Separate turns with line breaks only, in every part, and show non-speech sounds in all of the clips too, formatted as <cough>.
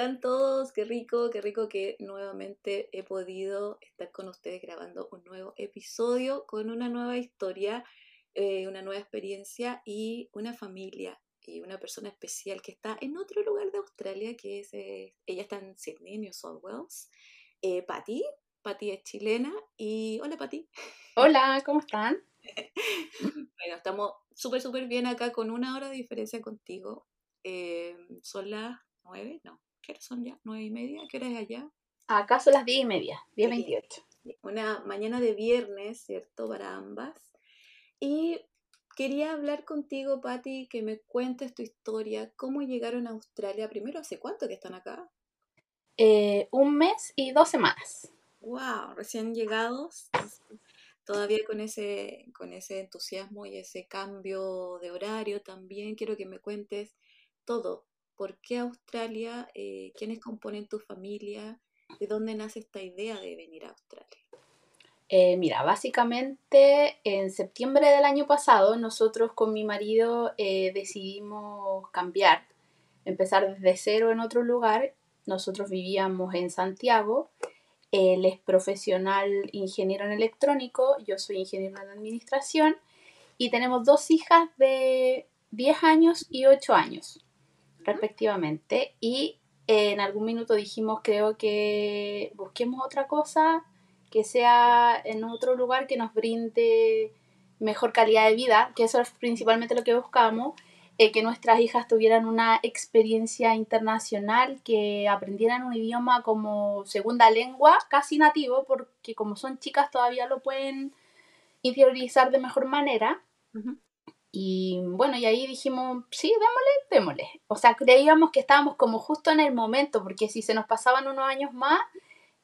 Están todos? Qué rico, qué rico que nuevamente he podido estar con ustedes grabando un nuevo episodio con una nueva historia, eh, una nueva experiencia y una familia y una persona especial que está en otro lugar de Australia, que es, eh, ella está en Sydney, New South Wales. Eh, Patti, Patti es chilena y hola Patti. <laughs>
Hola, ¿cómo están?
bueno, estamos súper, súper bien acá con una hora de diferencia contigo. Eh, son las nueve, no, ¿qué hora son ya? ¿Nueve y media? ¿Qué hora es allá?
Acá son las diez y media, diez veintiocho.
Una mañana de viernes, ¿cierto? Para ambas. Y quería hablar contigo, Patti, que me cuentes tu historia, cómo llegaron a Australia. Primero, ¿hace cuánto que están acá?
Eh, un mes y dos semanas.
Wow, recién llegados, todavía con ese, con ese entusiasmo y ese cambio de horario también. Quiero que me cuentes todo. ¿Por qué Australia? Eh, ¿Quiénes componen tu familia? ¿De dónde nace esta idea de venir a Australia?
Eh, mira, básicamente en septiembre del año pasado nosotros con mi marido eh, decidimos cambiar, empezar desde cero en otro lugar. Nosotros vivíamos en Santiago. Él es profesional ingeniero en electrónico, yo soy ingeniero en administración y tenemos dos hijas de 10 años y 8 años respectivamente. Y eh, en algún minuto dijimos, creo que busquemos otra cosa que sea en otro lugar que nos brinde mejor calidad de vida, que eso es principalmente lo que buscamos, eh, que nuestras hijas tuvieran una experiencia internacional, que aprendieran un idioma como segunda lengua, casi nativo, porque como son chicas todavía lo pueden interiorizar de mejor manera.
Ujú.
Y bueno, y ahí dijimos, sí, démosle, démosle. O sea, creíamos que estábamos como justo en el momento, porque si se nos pasaban unos años más,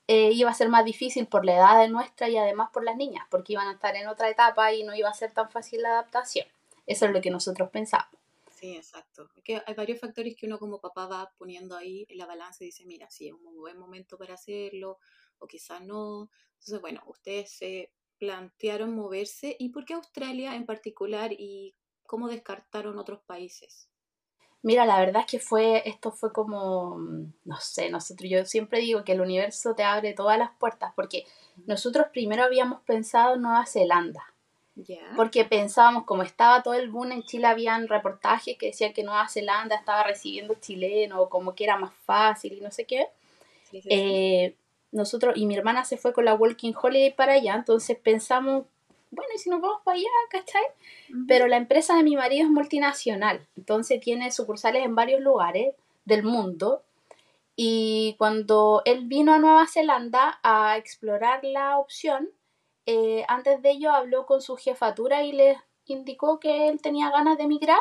eh, iba a ser más difícil por la edad de nuestra y además por las niñas, porque iban a estar en otra etapa y no iba a ser tan fácil la adaptación. Eso es lo que nosotros pensamos.
Sí, exacto. Que hay varios factores que uno como papá va poniendo ahí en la balanza y dice, mira, sí, es un buen momento para hacerlo, o quizás no. Entonces, bueno, ustedes se plantearon moverse. ¿Y por qué Australia en particular y cómo descartaron otros países?
Mira, la verdad es que fue, esto fue como, mm, no sé, nosotros, yo siempre digo que el universo te abre todas las puertas, porque nosotros primero habíamos pensado en Nueva Zelanda.
Ya.
porque pensábamos, como estaba todo el boom en Chile, habían reportajes que decían que Nueva Zelanda estaba recibiendo chilenos, como que era más fácil y no sé qué.
Sí, sí, sí.
Eh, nosotros, y mi hermana se fue con la Walking Holiday para allá, entonces pensamos, bueno, ¿y si nos vamos para allá, cachai?
Ujú.
Pero la empresa de mi marido es multinacional, entonces tiene sucursales en varios lugares del mundo. Y cuando él vino a Nueva Zelanda a explorar la opción, eh, antes de ello habló con su jefatura y les indicó que él tenía ganas de emigrar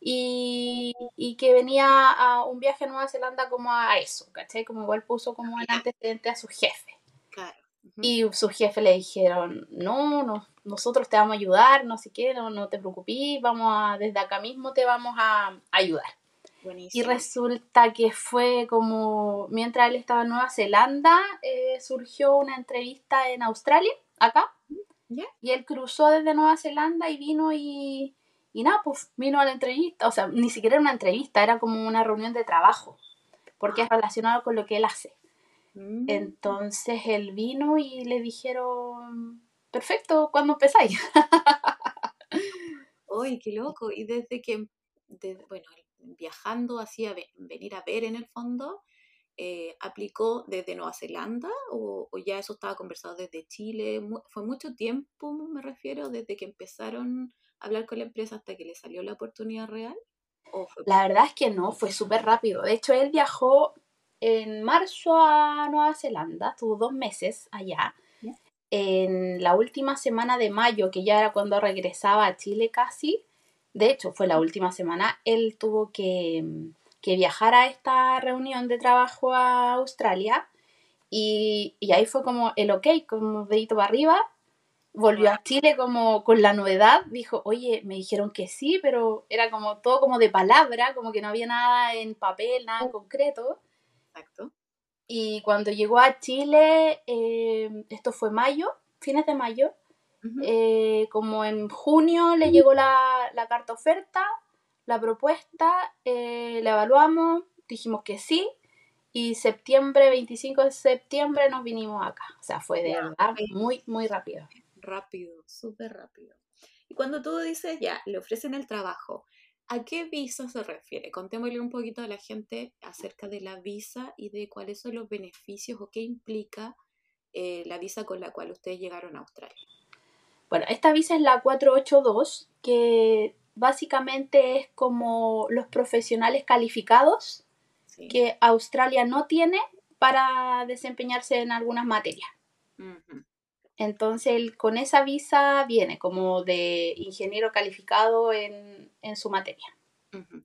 y, y que venía a un viaje a Nueva Zelanda como a eso, ¿cachai? Como igual puso como en
Ya.
antecedente a su jefe.
Claro.
Y sus jefes le dijeron, no, no, nosotros te vamos a ayudar, no sé qué, no, no te preocupes, vamos a, desde acá mismo te vamos a ayudar. Y
Buenísimo.
resulta que fue como, mientras él estaba en Nueva Zelanda, eh, surgió una entrevista en Australia, acá,
¿Ya?
y él cruzó desde Nueva Zelanda y vino y, y nada, pues vino a la entrevista, o sea, ni siquiera era una entrevista, era como una reunión de trabajo, porque es relacionado con lo que él hace.
Mm.
Entonces él vino y le dijeron, perfecto, ¿cuándo empezáis? <laughs>
¡Ay, qué loco! Y desde que, bueno, viajando así a ve- venir a ver en el fondo, eh, ¿aplicó desde Nueva Zelanda o, o ya eso estaba conversado desde Chile? Mu- ¿Fue mucho tiempo, me refiero, desde que empezaron hablar con la empresa hasta que le salió la oportunidad real? ¿O fue
La verdad es que no, fue súper rápido. De hecho, él viajó en marzo a Nueva Zelanda, estuvo dos meses allá. En la última semana de mayo, que ya era cuando regresaba a Chile casi, de hecho fue la última semana, él tuvo que, que viajar a esta reunión de trabajo a Australia Y, y ahí fue como el ok, como dedito para arriba. Volvió a Chile como con la novedad, dijo, oye, me dijeron que sí, pero era como todo como de palabra, como que no había nada en papel, nada en concreto.
Exacto.
Y cuando llegó a Chile, eh, esto fue mayo, fines de mayo, eh, como en junio le llegó la, la carta oferta, la propuesta, eh, la evaluamos, dijimos que sí, y septiembre, 25 de septiembre nos vinimos acá. O sea, fue de verdad muy, muy rápido.
Rápido, súper rápido. Y cuando tú dices, ya, le ofrecen el trabajo, ¿a qué visa se refiere? Contémosle un poquito a la gente acerca de la visa y de cuáles son los beneficios o qué implica eh, la visa con la cual ustedes llegaron a Australia.
Bueno, esta visa es la 482, que básicamente es como los profesionales calificados
Sí.
que Australia no tiene para desempeñarse en algunas materias. Entonces, él con esa visa viene como de ingeniero calificado en, en su materia.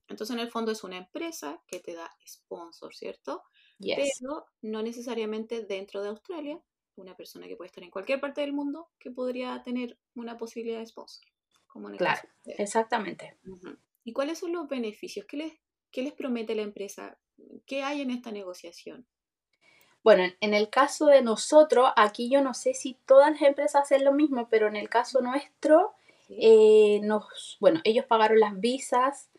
Entonces, en el fondo es una empresa que te da sponsor, ¿cierto?
Yes.
Pero no necesariamente dentro de Australia, una persona que puede estar en cualquier parte del mundo que podría tener una posibilidad de sponsor. Como en el
Claro.
caso de ustedes.
Exactamente.
¿Y cuáles son los beneficios? ¿Qué les, qué les promete la empresa? ¿Qué hay en esta negociación?
Bueno, en- el caso de nosotros, aquí yo no sé si todas las empresas hacen lo mismo, pero en el caso nuestro, eh, nos, bueno, ellos pagaron las visas,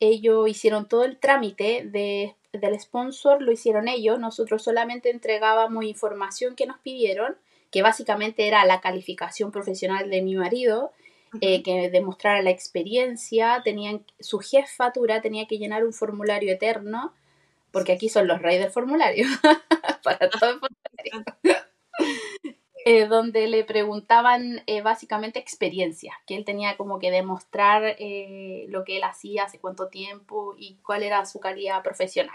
ellos hicieron todo el trámite de, del sponsor, lo hicieron ellos, nosotros solamente entregábamos información que nos pidieron, que básicamente era la calificación profesional de mi marido, eh, que demostrara la experiencia, tenían, su jefatura tenía que llenar un formulario eterno, porque aquí son los reyes del formulario, <laughs> para todo el formulario, eh, donde le preguntaban eh, básicamente experiencia, que él tenía como que demostrar eh, lo que él hacía, hace cuánto tiempo y cuál era su calidad profesional.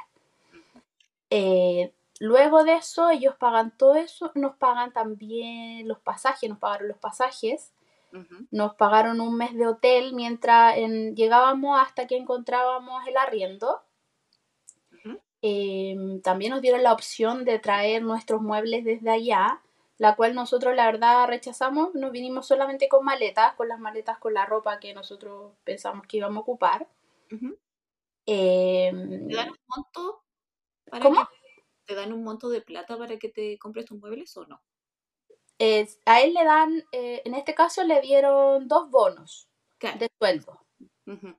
Eh, luego de eso, ellos pagan todo eso, nos pagan también los pasajes, nos pagaron los pasajes,
Ujú.
nos pagaron un mes de hotel mientras en- llegábamos hasta que encontrábamos el arriendo. Eh, también nos dieron la opción de traer nuestros muebles desde allá, la cual nosotros la verdad rechazamos. Nos vinimos solamente con maletas, con las maletas con la ropa que nosotros pensamos que íbamos a ocupar. Eh,
¿Te dan un monto para
¿Cómo?
que te dan un monto de plata para que te compres tus muebles o no?
a él le dan, eh, en este caso le dieron dos bonos
Claro.
de sueldo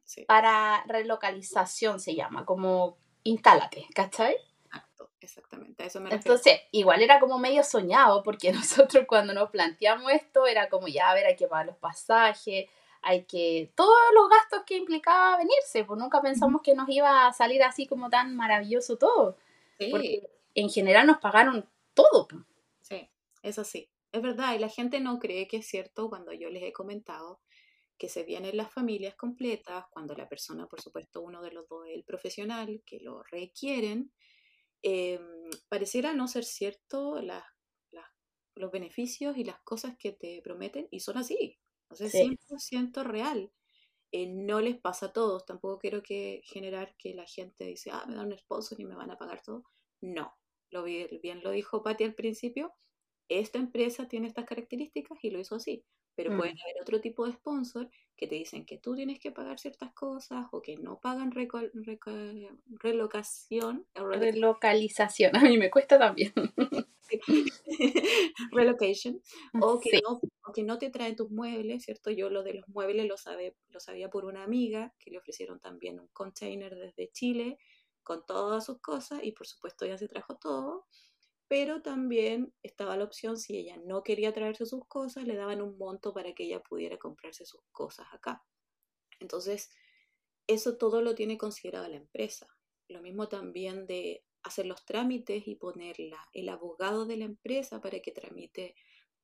Sí,
para relocalización, se llama, como instálate, ¿cachai?
exacto, exactamente. A eso me refiero.
Entonces, igual era como medio soñado, porque <laughs> nosotros cuando nos planteamos esto era como, ya, a ver, hay que pagar los pasajes, hay que... Todos los gastos que implicaba venirse, pues nunca pensamos que nos iba a salir así como tan maravilloso todo,
Sí,
porque en general nos pagaron todo.
sí, eso sí. Es verdad, y la gente no cree que es cierto cuando yo les he comentado que se vienen las familias completas, cuando la persona, por supuesto, uno de los dos es el profesional, que lo requieren, eh, pareciera no ser cierto las, las- los beneficios y las cosas que te prometen, y son así, o sea,
Sí.
100% real. Eh, no les pasa a todos, tampoco quiero que generar que la gente dice, ah, me dan un sponsor y me van a pagar todo. No, lo vi- bien lo dijo Patti al principio, esta empresa tiene estas características y lo hizo así, pero
Mm.
pueden haber otro tipo de sponsor que te dicen que tú tienes que pagar ciertas cosas o que no pagan relocación,
Relocalización, <laughs> a mí me cuesta también. <laughs>
relocation, o que,
Sí.
no, o que no te traen tus muebles, ¿cierto? Yo lo de los muebles lo, sabe, lo sabía por una amiga que le ofrecieron también un container desde Chile con todas sus cosas y por supuesto ya se trajo todo, pero también estaba la opción si ella no quería traerse sus cosas, le daban un monto para que ella pudiera comprarse sus cosas acá. Entonces, eso todo lo tiene considerado la empresa. Lo mismo también de hacer los trámites y poner la- el abogado de la empresa para que tramite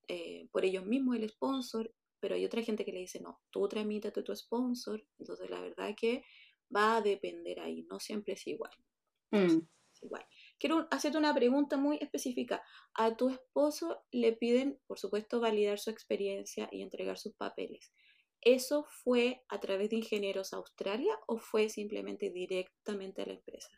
eh, por ellos mismos el sponsor, pero hay otra gente que le dice, no, tú tramítate tu sponsor. Entonces, la verdad que va a depender ahí, no siempre es igual.
Mm.
es igual. Quiero hacerte una pregunta muy específica. A tu esposo le piden, por supuesto, validar su experiencia y entregar sus papeles. ¿Eso fue a través de Ingenieros Australia o fue simplemente directamente a la empresa?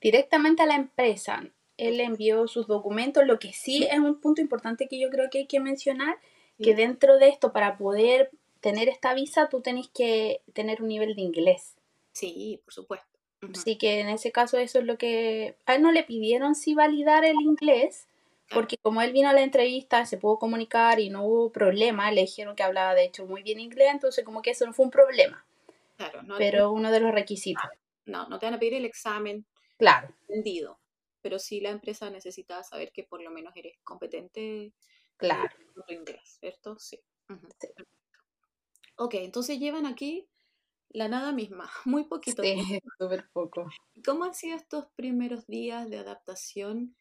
Directamente a la empresa. él envió sus documentos. Lo que sí es un punto importante que yo creo que hay que mencionar, que dentro de esto, para poder tener esta visa, tú tenés que tener un nivel de inglés.
Sí, por supuesto.
Así que en ese caso eso es lo que... A él no le pidieron si validar el inglés, porque como él vino a la entrevista, se pudo comunicar y no hubo problema, le dijeron que hablaba de hecho muy bien inglés, entonces como que eso no fue un problema. Claro, no, pero uno de los requisitos.
No, no te van a pedir el examen
claro.
entendido, pero sí la empresa necesita saber que por lo menos eres competente
claro.
en inglés, ¿cierto? Sí. sí. Ok, entonces llevan aquí la nada misma, <laughs> muy poquito.
Sí, <laughs> súper poco.
¿Cómo han sido estos primeros días de adaptación?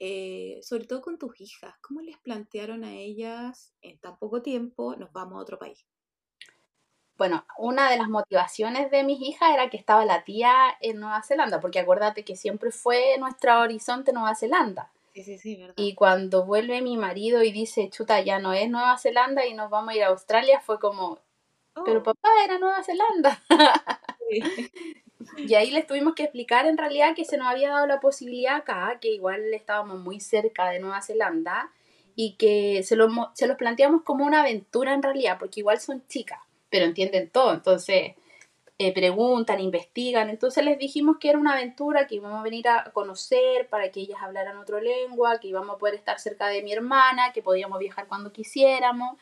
Eh, sobre todo con tus hijas, ¿cómo les plantearon a ellas en tan poco tiempo nos vamos a otro país?
Bueno, una de las motivaciones de mis hijas era que estaba la tía en Nueva Zelanda, porque acuérdate que siempre fue nuestro horizonte Nueva Zelanda.
Sí, sí, sí, verdad.
Y cuando vuelve mi marido y dice, chuta, ya no es Nueva Zelanda y nos vamos a ir a Australia, fue como, pero oh. papá era Nueva Zelanda. <laughs> Y ahí les tuvimos que explicar en realidad que se nos había dado la posibilidad acá, que igual estábamos muy cerca de Nueva Zelanda y que se, lo, se los planteamos como una aventura en realidad, porque igual son chicas, pero entienden todo, entonces eh, preguntan, investigan, entonces les dijimos que era una aventura, que íbamos a venir a conocer para que ellas hablaran otra lengua, que íbamos a poder estar cerca de mi hermana, que podíamos viajar cuando quisiéramos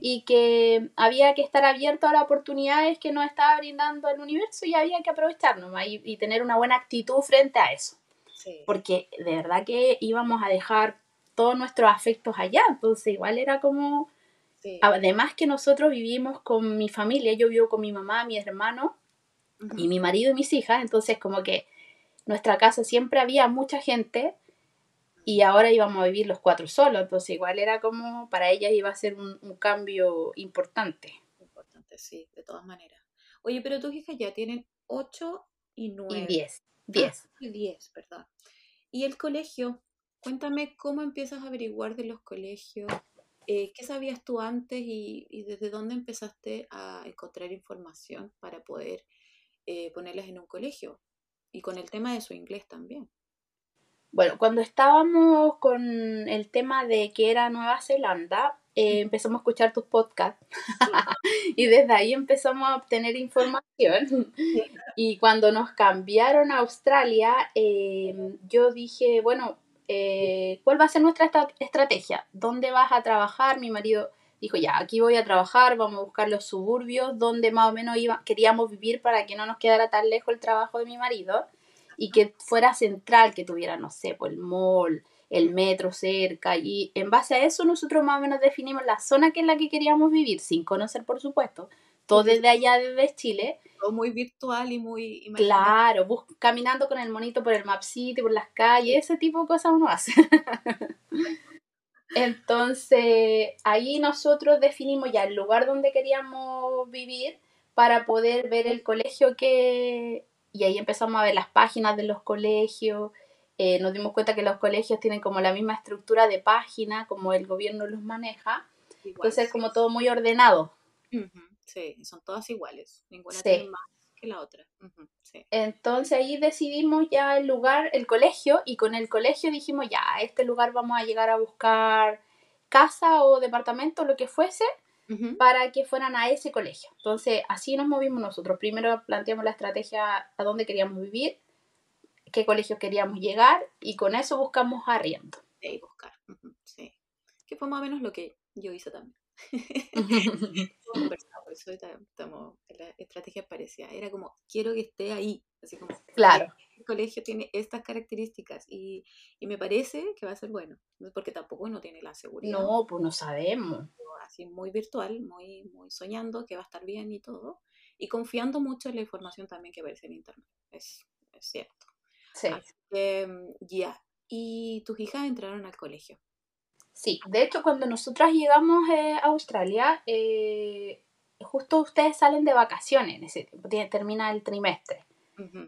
y que había que estar abierto a las oportunidades que nos estaba brindando el universo y había que aprovecharnos y, y tener una buena actitud frente a eso. Porque de verdad que íbamos a dejar todos nuestros afectos allá, entonces igual era como... Además que nosotros vivimos con mi familia, yo vivo con mi mamá, mi hermano y mi marido y mis hijas, entonces como que nuestra casa siempre había mucha gente y ahora íbamos a vivir los cuatro solos, entonces igual era como para ellas iba a ser un, cambio importante.
Importante, sí, de todas maneras. Oye, pero tus hijas ya tienen ocho y nueve.
Y diez. Diez.
Ah, y diez, ¿verdad? Y el colegio, cuéntame cómo empiezas a averiguar de los colegios, eh, qué sabías tú antes y, desde dónde empezaste a encontrar información para poder eh, ponerlas en un colegio y con el tema de su inglés también.
Bueno, cuando estábamos con el tema de que era Nueva Zelanda, eh, empezamos a escuchar tus podcasts <laughs> y desde ahí empezamos a obtener información. y cuando nos cambiaron a Australia, eh, yo dije, bueno, eh, ¿cuál va a ser nuestra estrategia? ¿Dónde vas a trabajar? Mi marido dijo, ya, aquí voy a trabajar, vamos a buscar los suburbios donde más o menos iba, queríamos vivir para que no nos quedara tan lejos el trabajo de mi marido y que fuera central, que tuviera, no sé, pues el mall, el metro cerca, y en base a eso nosotros más o menos definimos la zona que es la que queríamos vivir, sin conocer, por supuesto, todo desde allá, desde Chile.
Todo muy virtual y muy...
Claro, caminando con el monito por el Map City, por las calles, ese tipo de cosas uno hace. <laughs> Entonces, ahí nosotros definimos ya el lugar donde queríamos vivir para poder ver el colegio que, y ahí empezamos a ver las páginas de los colegios. Eh, nos dimos cuenta que los colegios tienen como la misma estructura de página, como el gobierno los maneja. Entonces es como todo muy ordenado.
Sí, son todas iguales. Ninguna tiene más que la otra.
Entonces ahí decidimos ya el lugar, el colegio, y con el colegio dijimos ya, a este lugar vamos a llegar a buscar casa o departamento, lo que fuese, para que fueran a ese colegio. Entonces, así nos movimos nosotros. Primero planteamos la estrategia a dónde queríamos vivir, qué colegio queríamos llegar y con eso buscamos arriendo.
Sí, buscar. Sí. Que fue más o menos lo que yo hice también. <laughs> <laughs> eso estamos, la estrategia parecía, era como, quiero que esté ahí, así como,
claro.
El colegio tiene estas características y, y me parece que va a ser bueno, porque tampoco no tiene la seguridad.
No, pues no sabemos
así muy virtual, muy, muy soñando que va a estar bien y todo, y confiando mucho en la información también que aparece en internet, es, es cierto.
Sí.
Mm, ya, ¿y tus hijas entraron al colegio?
Sí, de hecho cuando nosotras llegamos eh, a Australia, eh, justo ustedes salen de vacaciones, ese termina el trimestre.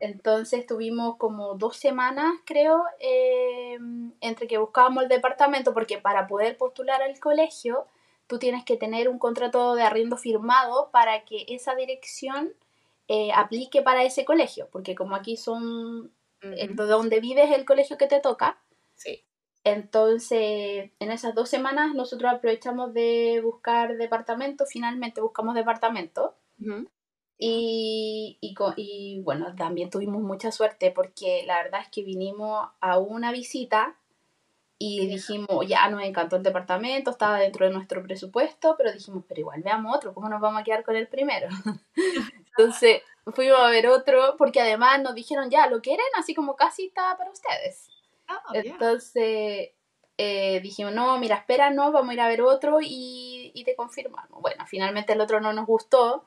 Entonces tuvimos como dos semanas, creo, eh, entre que buscábamos el departamento, porque para poder postular al colegio tú tienes que tener un contrato de arriendo firmado para que esa dirección eh, aplique para ese colegio, porque como aquí son en donde vives el colegio que te toca.
Sí.
Entonces, en esas dos semanas nosotros aprovechamos de buscar departamento, finalmente buscamos departamento. y, y, y, bueno, también tuvimos mucha suerte porque la verdad es que vinimos a una visita y dijimos, ya nos encantó el departamento, estaba dentro de nuestro presupuesto, pero dijimos, pero igual veamos otro, ¿cómo nos vamos a quedar con el primero? <laughs> Entonces fuimos a ver otro, porque además nos dijeron, ya, ¿lo quieren? Así como casi estaba para ustedes. Ah, Entonces eh, dijimos, no, mira, espera, no, vamos a ir a ver otro y, y te confirmamos. Bueno, finalmente el otro no nos gustó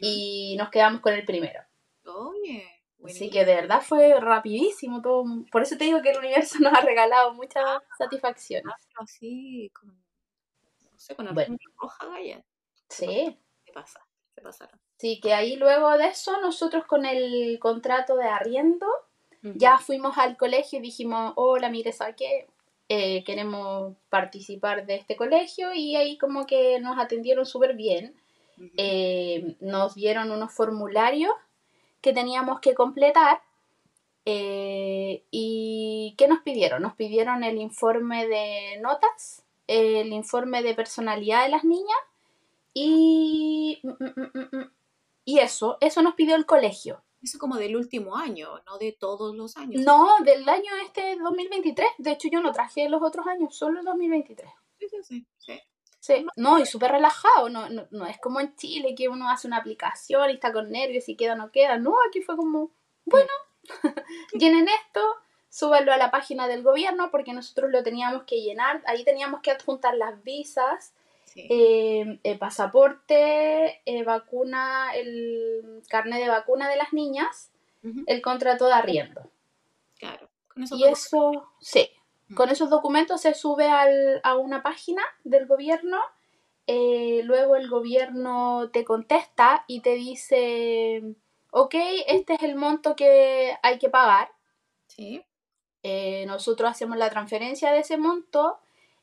y nos quedamos con el primero.
Oye.
Así que de verdad fue rapidísimo todo. Por eso te digo que el universo <laughs> nos ha regalado muchas ah, satisfacciones.
Así, con, no sé, con la bueno. roja, Gaya.
Sí.
¿Qué pasa? Se pasaron.
Sí, que ahí luego de eso, nosotros con el contrato de arriendo, ya fuimos al colegio y dijimos, hola, mire, ¿sabes qué? Eh, queremos participar de este colegio y ahí como que nos atendieron súper bien. Eh, nos dieron unos formularios que teníamos que completar. Eh, ¿Y qué nos pidieron? Nos pidieron el informe de notas, el informe de personalidad de las niñas y, mm, mm, mm, y eso, eso nos pidió el colegio.
Eso como del último año, no de todos los años.
No, del año este 2023. De hecho, yo no traje los otros años, solo el 2023.
Sí, sí, sí. sí.
Sí, no, y súper relajado, no, no, es como en Chile que uno hace una aplicación y está con nervios y queda o no queda, no, aquí fue como, bueno, <laughs> llenen esto, súbanlo a la página del gobierno porque nosotros lo teníamos que llenar, ahí teníamos que adjuntar las visas, eh, el pasaporte, eh, vacuna, el carnet de vacuna de las niñas, el contrato de arriendo.
Claro.
Con eso y eso, sí, con esos documentos se sube al, a una página del gobierno, eh, luego el gobierno te contesta y te dice, ok, este es el monto que hay que pagar.
Sí.
Eh, nosotros hacemos la transferencia de ese monto,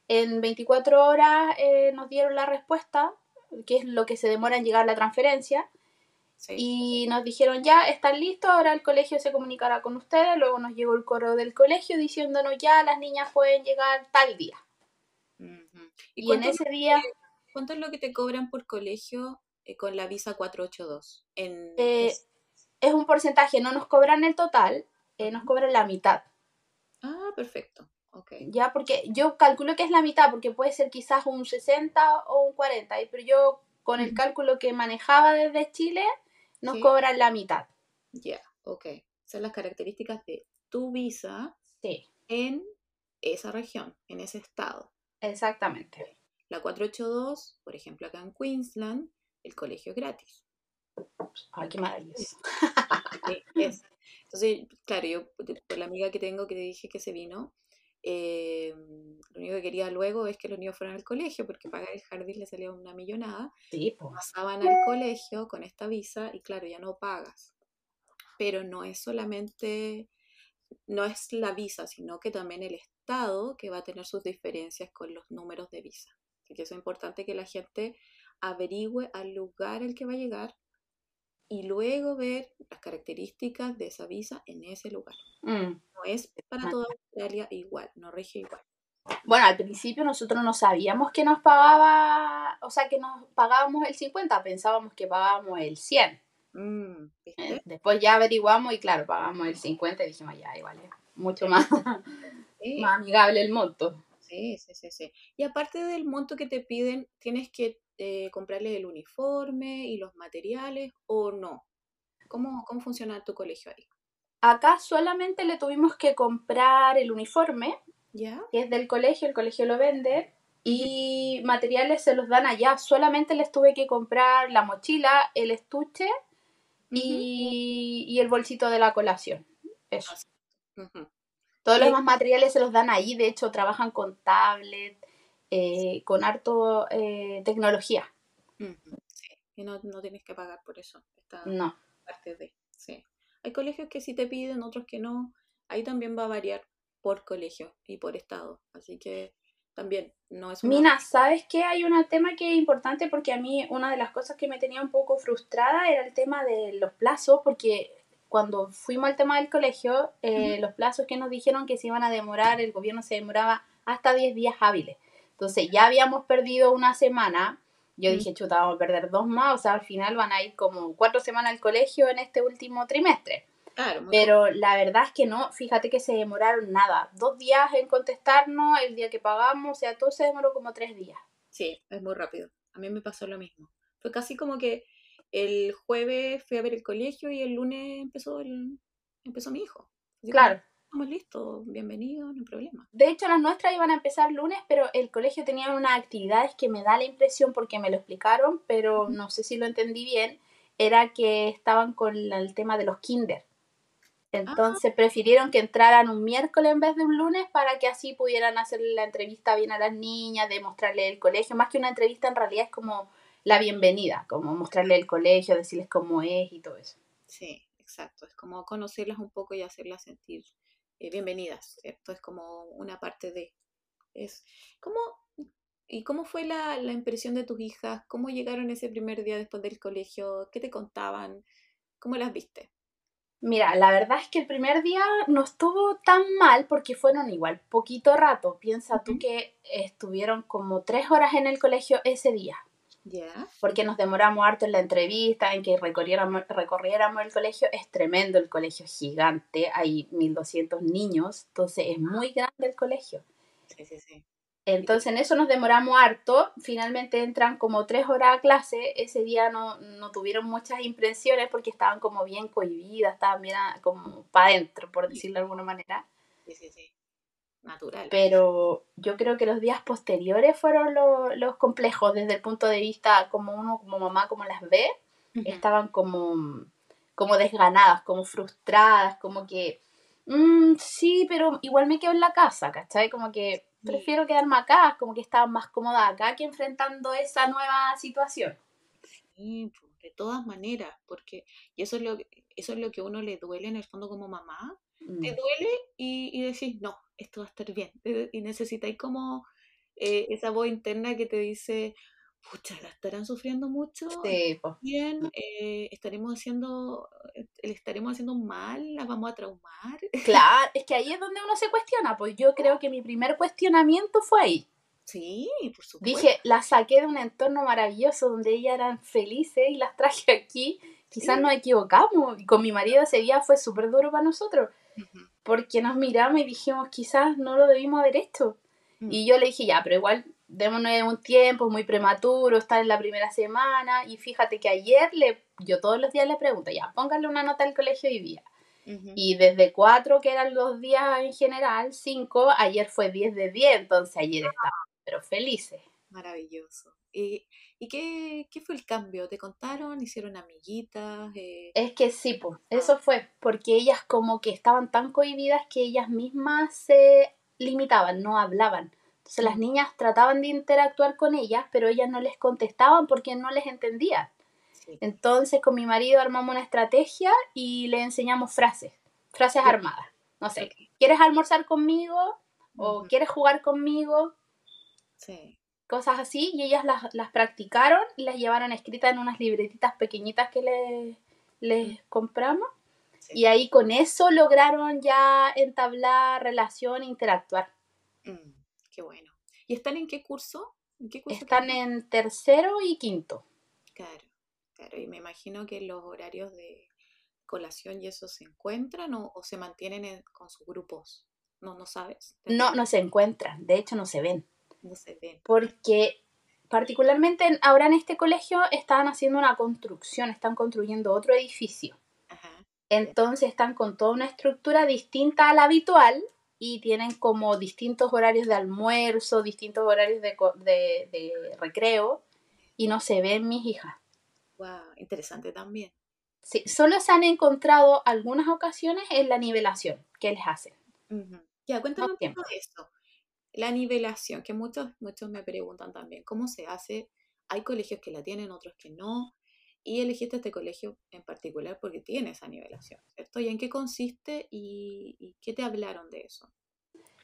en 24 horas eh, nos dieron la respuesta, que es lo que se demora en llegar la transferencia. Y nos dijeron, ya, están listos, ahora el colegio se comunicará con ustedes. Luego nos llegó el correo del colegio diciéndonos, ya, las niñas pueden llegar tal día.
Y, en ese día... ¿Cuánto es lo que te cobran por colegio eh, con la visa 482? En...
Eh, es un porcentaje, no nos cobran el total, eh, nos cobran la mitad.
Ah, perfecto. Okay.
Ya, porque yo calculo que es la mitad, porque puede ser quizás un 60 o un 40, pero yo con el cálculo que manejaba desde Chile, nos cobran la mitad.
Ya, ok. Son las características de tu visa
sí.
en esa región, en ese estado.
Exactamente.
La 482, por ejemplo, acá en Queensland, el colegio es gratis.
Ay, qué maravilloso. <laughs>
Entonces, claro, yo por la amiga que tengo que te dije que se vino, eh, lo único que quería luego es que los niños fueran al colegio, porque pagar el jardín le salía una millonada.
Sí,
Pasaban al colegio con esta visa y claro, ya no pagas. Pero no es solamente, no es la visa, sino que también el Estado que va a tener sus diferencias con los números de visa. Así que es importante que la gente averigüe al lugar al que va a llegar y luego ver las características de esa visa en ese lugar. Mm. No es para toda Australia igual, no rige igual.
Bueno, al principio nosotros no sabíamos que nos pagaba, o sea, que nos pagábamos el 50, pensábamos que pagábamos el 100. Mm, eh, después ya averiguamos y claro, pagamos el 50 y dijimos, ya, igual es mucho más, más amigable el monto.
Sí, sí, sí, sí. Y aparte del monto que te piden, tienes que eh, comprarle el uniforme y los materiales o no? ¿Cómo, ¿Cómo funciona tu colegio ahí?
Acá solamente le tuvimos que comprar el uniforme,
¿Ya?
que es del colegio, el colegio lo vende, y materiales se los dan allá. Solamente les tuve que comprar la mochila, el estuche y, el bolsito de la colación. Eso. Todos los demás materiales se los dan ahí, de hecho trabajan con tablet, eh, con harto eh, tecnología.
Sí, y no, tienes que pagar por eso. Está
no.
Parte de, sí. Hay colegios que sí te piden, otros que no. Ahí también va a variar por colegio y por estado. Así que también no es
una... Mina, ¿sabes qué? Hay un tema que es importante porque a mí una de las cosas que me tenía un poco frustrada era el tema de los plazos, porque cuando fuimos al tema del colegio, eh, los plazos que nos dijeron que se iban a demorar, el gobierno se demoraba hasta 10 días hábiles. Entonces ya habíamos perdido una semana. Yo dije, chuta, vamos a perder dos más. O sea, al final van a ir como cuatro semanas al colegio en este último trimestre.
Claro,
Pero la verdad es que no, fíjate que se demoraron nada. Dos días en contestarnos, el día que pagamos, o sea, todo se demoró como tres días.
Sí, es muy rápido. A mí me pasó lo mismo. Fue casi como que el jueves fui a ver el colegio y el lunes empezó, el, empezó mi hijo.
claro.
Estamos listos, bienvenido, no hay problema.
De hecho, las nuestras iban a empezar lunes, pero el colegio tenía unas actividades que me da la impresión, porque me lo explicaron, pero no sé si lo entendí bien, era que estaban con el tema de los kinder. Entonces prefirieron que entraran un miércoles en vez de un lunes para que así pudieran hacer la entrevista bien a las niñas, demostrarle el colegio. Más que una entrevista, en realidad es como la bienvenida, como mostrarle el colegio, decirles cómo es y todo eso.
Sí, exacto. Es como conocerlas un poco y hacerlas sentir eh, bienvenidas, ¿cierto? Es como una parte de... Es, ¿cómo, ¿Y cómo fue la, la impresión de tus hijas? ¿Cómo llegaron ese primer día después del colegio? ¿Qué te contaban? ¿Cómo las viste?
Mira, la verdad es que el primer día no estuvo tan mal porque fueron igual poquito rato. Piensa tú que estuvieron como tres horas en el colegio ese día. Porque nos demoramos harto en la entrevista, en que recorriéramos, recorriéramos el colegio. Es tremendo el colegio, gigante. Hay 1200 niños, entonces es muy grande el colegio.
Sí, sí, sí.
Entonces en eso nos demoramos harto, finalmente entran como tres horas a clase, ese día no, no tuvieron muchas impresiones porque estaban como bien cohibidas, estaban bien como para adentro, por decirlo de alguna manera.
Sí, sí, sí. Natural.
Pero yo creo que los días posteriores fueron los complejos desde el punto de vista como uno, como mamá, como las ve, estaban como, como desganadas, como frustradas, como que, mm, sí, pero igual me quedo en la casa, ¿cachai? Como que prefiero quedarme acá, como que estaba más cómoda acá que enfrentando esa nueva situación.
Sí, de todas maneras, porque y eso es lo eso es lo que a uno le duele en el fondo como mamá, te mm. duele y, y decís, no, esto va a estar bien, eh, y necesitáis como eh, esa voz interna que te dice, pucha, la estarán sufriendo mucho,
sí,
bien, eh, estaremos haciendo, le estaremos haciendo mal, la vamos a traumar.
Claro, es que ahí es donde uno se cuestiona, pues yo creo que mi primer cuestionamiento fue ahí.
Sí, por supuesto.
Dije, las saqué de un entorno maravilloso donde ellas eran felices y las traje aquí. Quizás nos equivocamos. Con mi marido ese día fue súper duro para nosotros. Porque nos miramos y dijimos, quizás no lo debimos haber hecho. Mm. Y yo le dije, ya, pero igual démonos un tiempo, muy prematuro, estar en la primera semana. Y fíjate que ayer le, yo todos los días le pregunto, ya, póngale una nota al colegio hoy día. Y desde cuatro, que eran los días en general, cinco, ayer fue 10 de 10, entonces ayer estaba, pero felices.
Maravilloso. ¿Y, y qué, qué, fue el cambio? ¿Te contaron? ¿Hicieron amiguitas? Eh...
Es que sí, pues, eso fue, porque ellas como que estaban tan cohibidas que ellas mismas se limitaban, no hablaban. Entonces las niñas trataban de interactuar con ellas, pero ellas no les contestaban porque no les entendían. Entonces con mi marido armamos una estrategia y le enseñamos frases, frases armadas. No sé, ¿quieres almorzar conmigo? ¿O quieres jugar conmigo?
Sí.
Cosas así, y ellas las, practicaron y las llevaron escritas en unas libretitas pequeñitas que les, les compramos. Y ahí con eso lograron ya entablar relación e interactuar.
Mm. Qué bueno. ¿Y están en qué curso? ¿En qué curso
están en tercero y quinto.
Claro, claro. Y me imagino que los horarios de colación y eso se encuentran o, se mantienen con sus grupos. No, no sabes.
No, no se encuentran. De hecho, no se ven.
No se ven.
Porque particularmente ahora en este colegio están haciendo una construcción, están construyendo otro edificio. Ajá. Entonces están con toda una estructura distinta a la habitual y tienen como distintos horarios de almuerzo, distintos horarios de, de, recreo y no se ven mis hijas.
Wow, interesante también.
Sí, solo se han encontrado algunas ocasiones en la nivelación que les hacen.
Ya, cuéntame un poco de eso. La nivelación, que muchos, muchos me preguntan también, ¿cómo se hace? Hay colegios que la tienen, otros que no. Y elegiste este colegio en particular porque tiene esa nivelación, ¿cierto? ¿Y en qué consiste y, qué te hablaron de eso?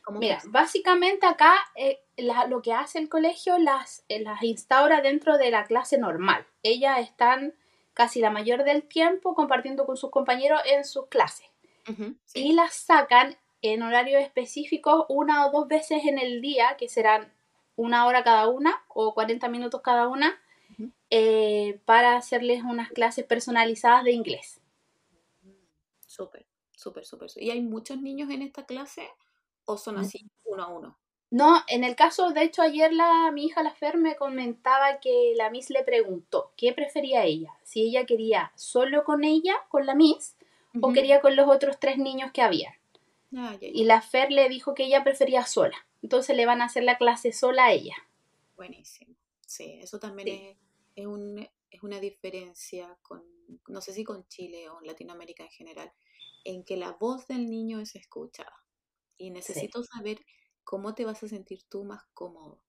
Mira, básicamente acá eh, lo que hace el colegio las, eh, las instaura dentro de la clase normal. Ellas están casi la mayor del tiempo compartiendo con sus compañeros en sus clases. Y las sacan en horarios específicos una o dos veces en el día, que serán una hora cada una o 40 minutos cada una, eh, para hacerles unas clases personalizadas de inglés.
Súper, súper, súper. ¿Y hay muchos niños en esta clase o son así uno a uno?
No, en el caso, de hecho, ayer la, mi hija la Fer me comentaba que la Miss le preguntó qué prefería ella, si ella quería solo con ella, con la Miss, o quería con los otros tres niños que había. Ah, y la Fer le dijo que ella prefería sola, entonces le van a hacer la clase sola a ella.
Buenísimo. Sí, eso también Es, es, un, es una diferencia con, no sé si con Chile o en Latinoamérica en general, en que la voz del niño es escuchada. Y necesito saber cómo te vas a sentir tú más cómodo.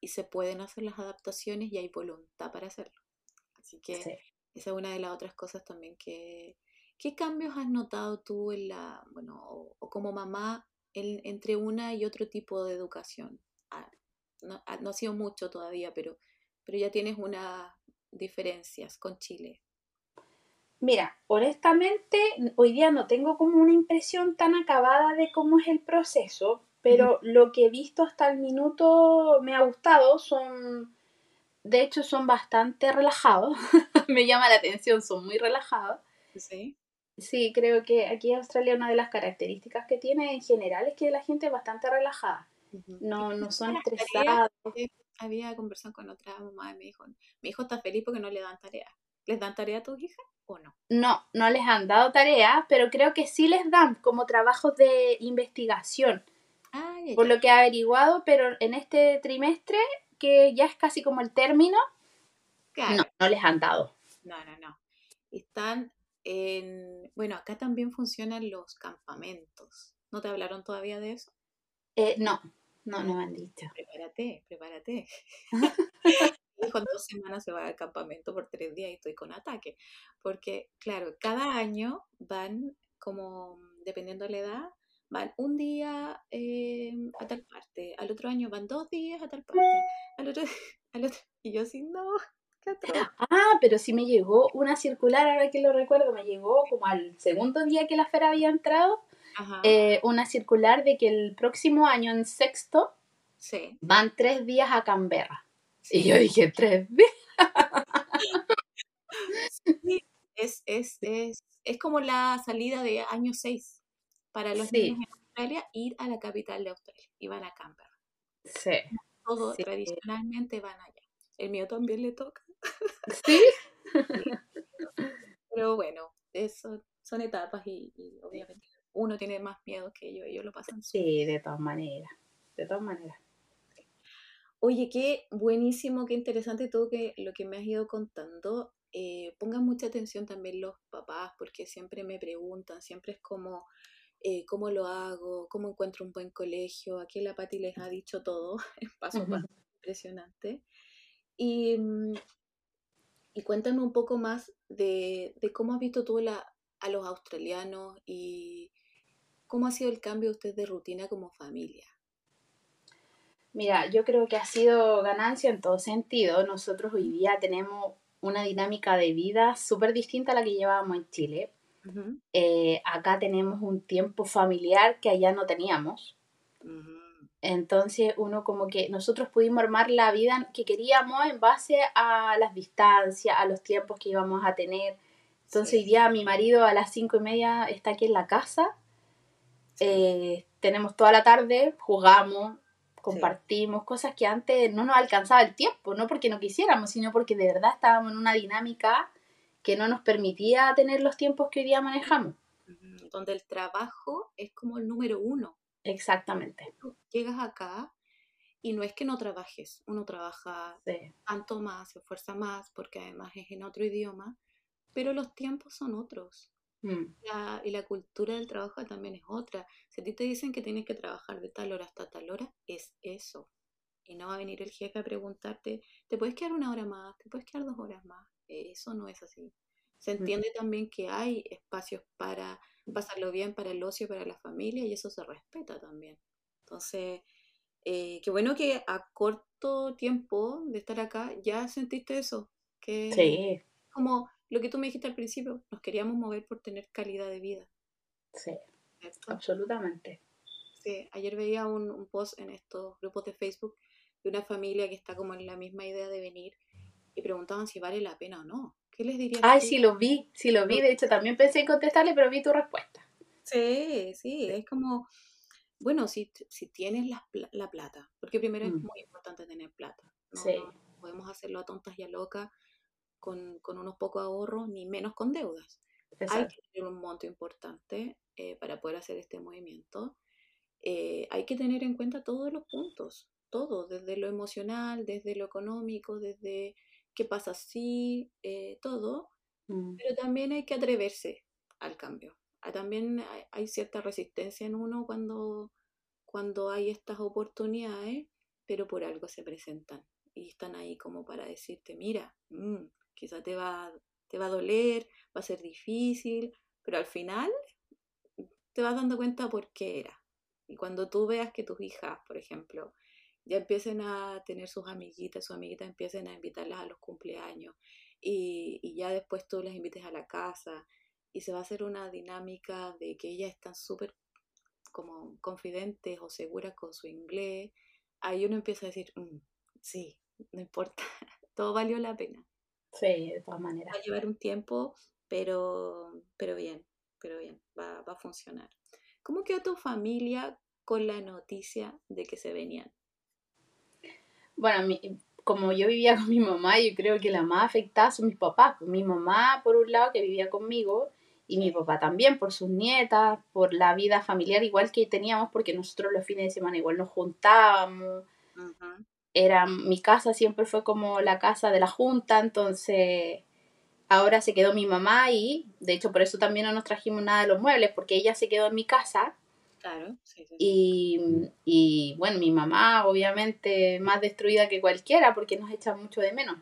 Y se pueden hacer las adaptaciones y hay voluntad para hacerlo. Así que esa es una de las otras cosas también que... ¿Qué cambios has notado tú en la, bueno, o, como mamá entre una y otro tipo de educación? Ah, no, ah, no, ha sido mucho todavía, pero, pero ya tienes unas diferencias con Chile.
Mira, honestamente, hoy día no tengo como una impresión tan acabada de cómo es el proceso, pero lo que he visto hasta el minuto me ha gustado, son, de hecho son bastante relajados, <laughs> me llama la atención, son muy relajados. Sí. Sí, creo que aquí en Australia una de las características que tiene en general es que la gente es bastante relajada, no, no son estresados.
Había conversado con otra mamá y me dijo, mi hijo está feliz porque no le dan tarea. ¿Les dan tarea a tus hijas o no?
No, no les han dado tarea, pero creo que sí les dan como trabajos de investigación. Ah, por lo que he averiguado, pero en este trimestre, que ya es casi como el término, no, no les han dado.
No, no, no. Están en... Bueno, acá también funcionan los campamentos. ¿No te hablaron todavía de eso?
Eh, no, no, no me han dicho.
Prepárate, prepárate. <laughs> hijo en dos semanas se va al campamento por tres días y estoy con ataque. Porque, claro, cada año van como, dependiendo de la edad, van un día eh, a tal parte, al otro año van dos días a tal parte, al otro, <laughs> al otro y yo así, no, qué
Ah, pero sí me llegó una circular, ahora que lo recuerdo, me llegó como al segundo día que la feria había entrado, eh, una circular de que el próximo año, en sexto, van tres días a Canberra. Y yo dije, tres días.
es, es, es, es como la salida de año seis para los niños en Australia ir a la capital de Australia y van a Canberra. Sí. Todos tradicionalmente van allá. El mío también le toca. Sí. <laughs> Pero bueno, eso son etapas y, obviamente uno tiene más miedo que ellos, ellos lo pasan.
Sí, de todas maneras, de todas maneras.
Oye, qué buenísimo, qué interesante todo que, lo que me has ido contando. Eh, pongan mucha atención también los papás, porque siempre me preguntan, siempre es como, eh, cómo lo hago, cómo encuentro un buen colegio. Aquí la Pati les ha dicho todo, <laughs> paso a paso, impresionante. Y, mm, y cuéntame un poco más de, cómo has visto tú a los australianos y cómo ha sido el cambio de usted de rutina como familia.
Mira, yo creo que ha sido ganancia en todo sentido. Nosotros hoy día tenemos una dinámica de vida súper distinta a la que llevábamos en Chile. Eh, acá tenemos un tiempo familiar que allá no teníamos. Entonces uno como que nosotros pudimos armar la vida que queríamos en base a las distancias, a los tiempos que íbamos a tener. Entonces hoy día mi marido a las cinco y media está aquí en la casa. Eh, tenemos toda la tarde, jugamos, compartimos cosas que antes no nos alcanzaba el tiempo, no porque no quisiéramos, sino porque de verdad estábamos en una dinámica que no nos permitía tener los tiempos que hoy día manejamos.
Donde el trabajo es como el número uno.
Exactamente.
llegas acá y no es que no trabajes, uno trabaja tanto más, se esfuerza más, porque además es en otro idioma, pero los tiempos son otros. Mm. y la cultura del trabajo también es otra. Si a ti te dicen que tienes que trabajar de tal hora hasta tal hora, es eso. Y no va a venir el jefe a preguntarte, ¿te puedes quedar una hora más? ¿Te puedes quedar dos horas más? eso no es así. Se entiende también que hay espacios para pasarlo bien, para el ocio, para la familia, y eso se respeta también. Entonces, eh, qué bueno que a corto tiempo de estar acá ya sentiste eso, que sí. como lo que tú me dijiste al principio, nos queríamos mover por tener calidad de vida.
Sí, absolutamente.
Sí, ayer veía un, un, post en estos grupos de Facebook de una familia que está como en la misma idea de venir y preguntaban si vale la pena o no. ¿Qué les diría?
Ay, sí, lo vi, sí, lo vi. De hecho, también pensé en contestarle, pero vi tu respuesta.
Sí, sí, es como, bueno, si, si tienes la, la plata, porque primero es
Mm.
muy importante tener plata. No,
Sí.
no podemos hacerlo a tontas y a locas con, con unos pocos ahorros, ni menos con deudas. Hay
Exacto.
que tener un monto importante eh, para poder hacer este movimiento. Eh, hay que tener en cuenta todos los puntos, todo, desde lo emocional, desde lo económico, desde qué pasa si, eh, todo,
Mm.
pero también hay que atreverse al cambio. Ah, También hay, hay cierta resistencia en uno cuando, cuando hay estas oportunidades, pero por algo se presentan y están ahí como para decirte, mira, mm, quizá te va, te va a doler, va a ser difícil, pero al final te vas dando cuenta por qué era. Y cuando tú veas que tus hijas, por ejemplo, ya empiecen a tener sus amiguitas, sus amiguitas empiecen a invitarlas a los cumpleaños y, y ya después tú las invites a la casa y se va a hacer una dinámica de que ellas están súper como confidentes o seguras con su inglés, ahí uno empieza a decir, "Mm, sí, no importa, <laughs> todo valió la pena.
Sí, de todas maneras.
Va a llevar un tiempo, pero, pero bien, pero bien, va, va a funcionar. ¿Cómo quedó tu familia con la noticia de que se venían?
Bueno, mi- como yo vivía <laughs> con mi mamá, yo creo que la más afectada son mis papás. Pues Mi mamá, por un lado, que vivía conmigo, y mi papá también, por sus nietas, por la vida familiar igual que teníamos, porque nosotros los fines de semana igual nos juntábamos. Era, mi casa siempre fue como la casa de la junta, entonces ahora se quedó mi mamá ahí. De hecho, por eso también no nos trajimos nada de los muebles, porque ella se quedó en mi casa.
Claro, sí, sí.
Y, y, bueno, mi mamá obviamente más destruida que cualquiera porque nos echa mucho de menos.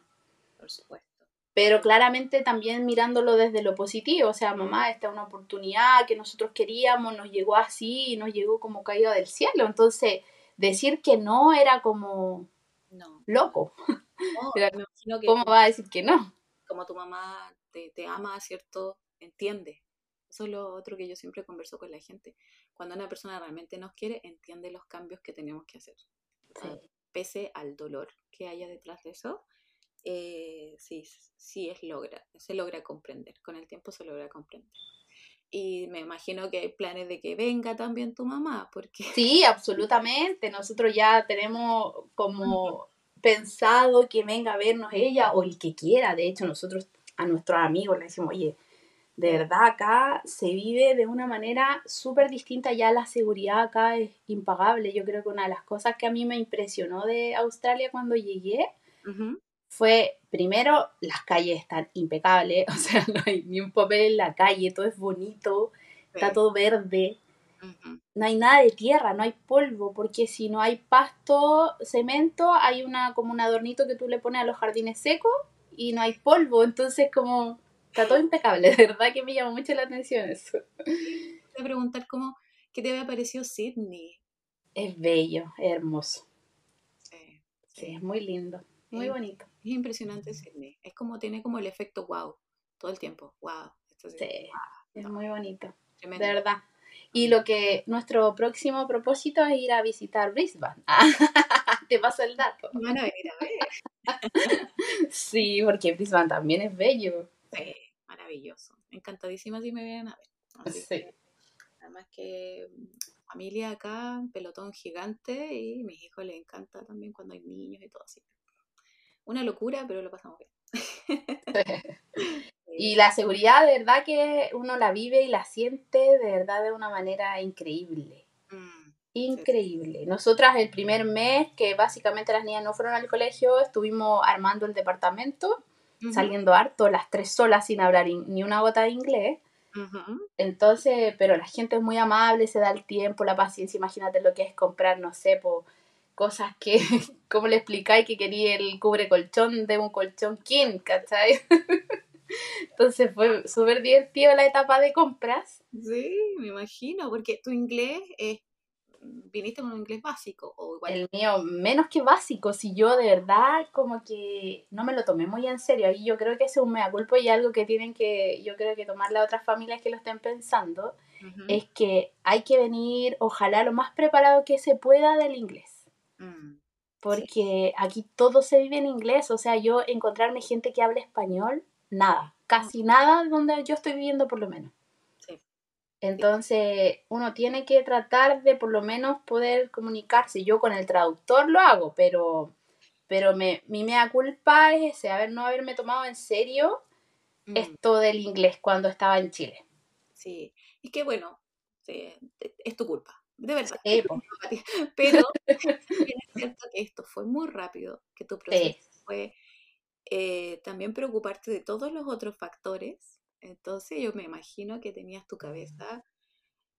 por supuesto.
Pero claramente también mirándolo desde lo positivo, o sea, mamá, esta es una oportunidad que nosotros queríamos, nos llegó así nos llegó como caída del cielo. Entonces, decir que no era como
No,
loco.
no, <laughs>
Era-
me imagino que
¿Cómo va a decir que no?
como tu mamá te, te ama, ¿cierto? Entiende. Eso es lo otro que yo siempre converso con la gente. Cuando una persona realmente nos quiere, entiende los cambios que tenemos que hacer.
Sí.
Ah, Pese al dolor que haya detrás de eso, eh, sí, sí es logra, se logra comprender. Con el tiempo se logra comprender. Y me imagino que hay planes de que venga también tu mamá, porque
Sí, absolutamente. Nosotros ya tenemos como <laughs> pensado que venga a vernos ella o el que quiera. De hecho, nosotros a nuestros amigos le decimos, oye, de verdad acá se vive de una manera súper distinta. Ya la seguridad acá es impagable. Yo creo que una de las cosas que a mí me impresionó de Australia cuando llegué fue, primero, las calles están impecables. <laughs> O sea, no hay ni un papel en la calle, todo es bonito, está todo verde no hay nada de tierra, no hay polvo, porque si no hay pasto, cemento, hay una como un adornito que tú le pones a los jardines secos y no hay polvo, entonces como está todo impecable, de verdad que me llamó mucho la atención eso.
Te voy a preguntar cómo, ¿qué te había parecido Sydney?
Es bello, es hermoso,
Sí,
sí, es muy lindo, muy bonito.
Es impresionante Sydney. Es como, tiene como el efecto wow, todo el tiempo. Wow. Esto sí,
es muy bonito,
tremendo.
de verdad. Y lo que nuestro próximo propósito es ir a visitar Brisbane. <laughs> Te paso el dato.
A venir a ver. <laughs>
Sí, porque Brisbane también es bello.
Sí, maravilloso. Encantadísima si me vienen a ver. Así
Sí.
que, además que mm, familia acá, pelotón gigante y a mis hijos les encanta también cuando hay niños y todo así. Una locura, pero lo pasamos bien. <laughs>
Y la seguridad, de verdad que uno la vive y la siente de verdad de una manera increíble.
Mm,
Increíble. Nosotras el primer mes, que básicamente las niñas no fueron al colegio, estuvimos armando el departamento, saliendo harto, las tres solas sin hablar ni una gota de inglés. Entonces, pero la gente es muy amable, se da el tiempo, la paciencia. Imagínate lo que es comprar, no sé, po, cosas que, <laughs> ¿cómo le explicáis que quería el cubre colchón de un colchón king, ¿cachai? <laughs> Entonces fue súper divertido la etapa de compras.
Sí, me imagino, porque tu inglés es viniste con un inglés básico o igual.
El mío, menos que básico, si yo de verdad como que no me lo tomé muy en serio. Y yo creo que ese es un mea culpa y algo que tienen que, yo creo que tomar las otras familias que lo estén pensando, es que hay que venir, ojalá, lo más preparado que se pueda del inglés. Mm, Porque aquí todo se vive en inglés, o sea, yo encontrarme gente que hable español, nada, casi nada donde yo estoy viviendo por lo menos. Entonces, uno tiene que tratar de por lo menos poder comunicarse. Yo con el traductor lo hago, pero, pero me, mi mea culpa es ese, haber, no haberme tomado en serio mm. esto del inglés cuando estaba en Chile.
Sí, es que bueno, es tu culpa, de verdad. <laughs> pero <laughs> es cierto que esto fue muy rápido, que tu proceso fue eh, también preocuparte de todos los otros factores entonces yo me imagino que tenías tu cabeza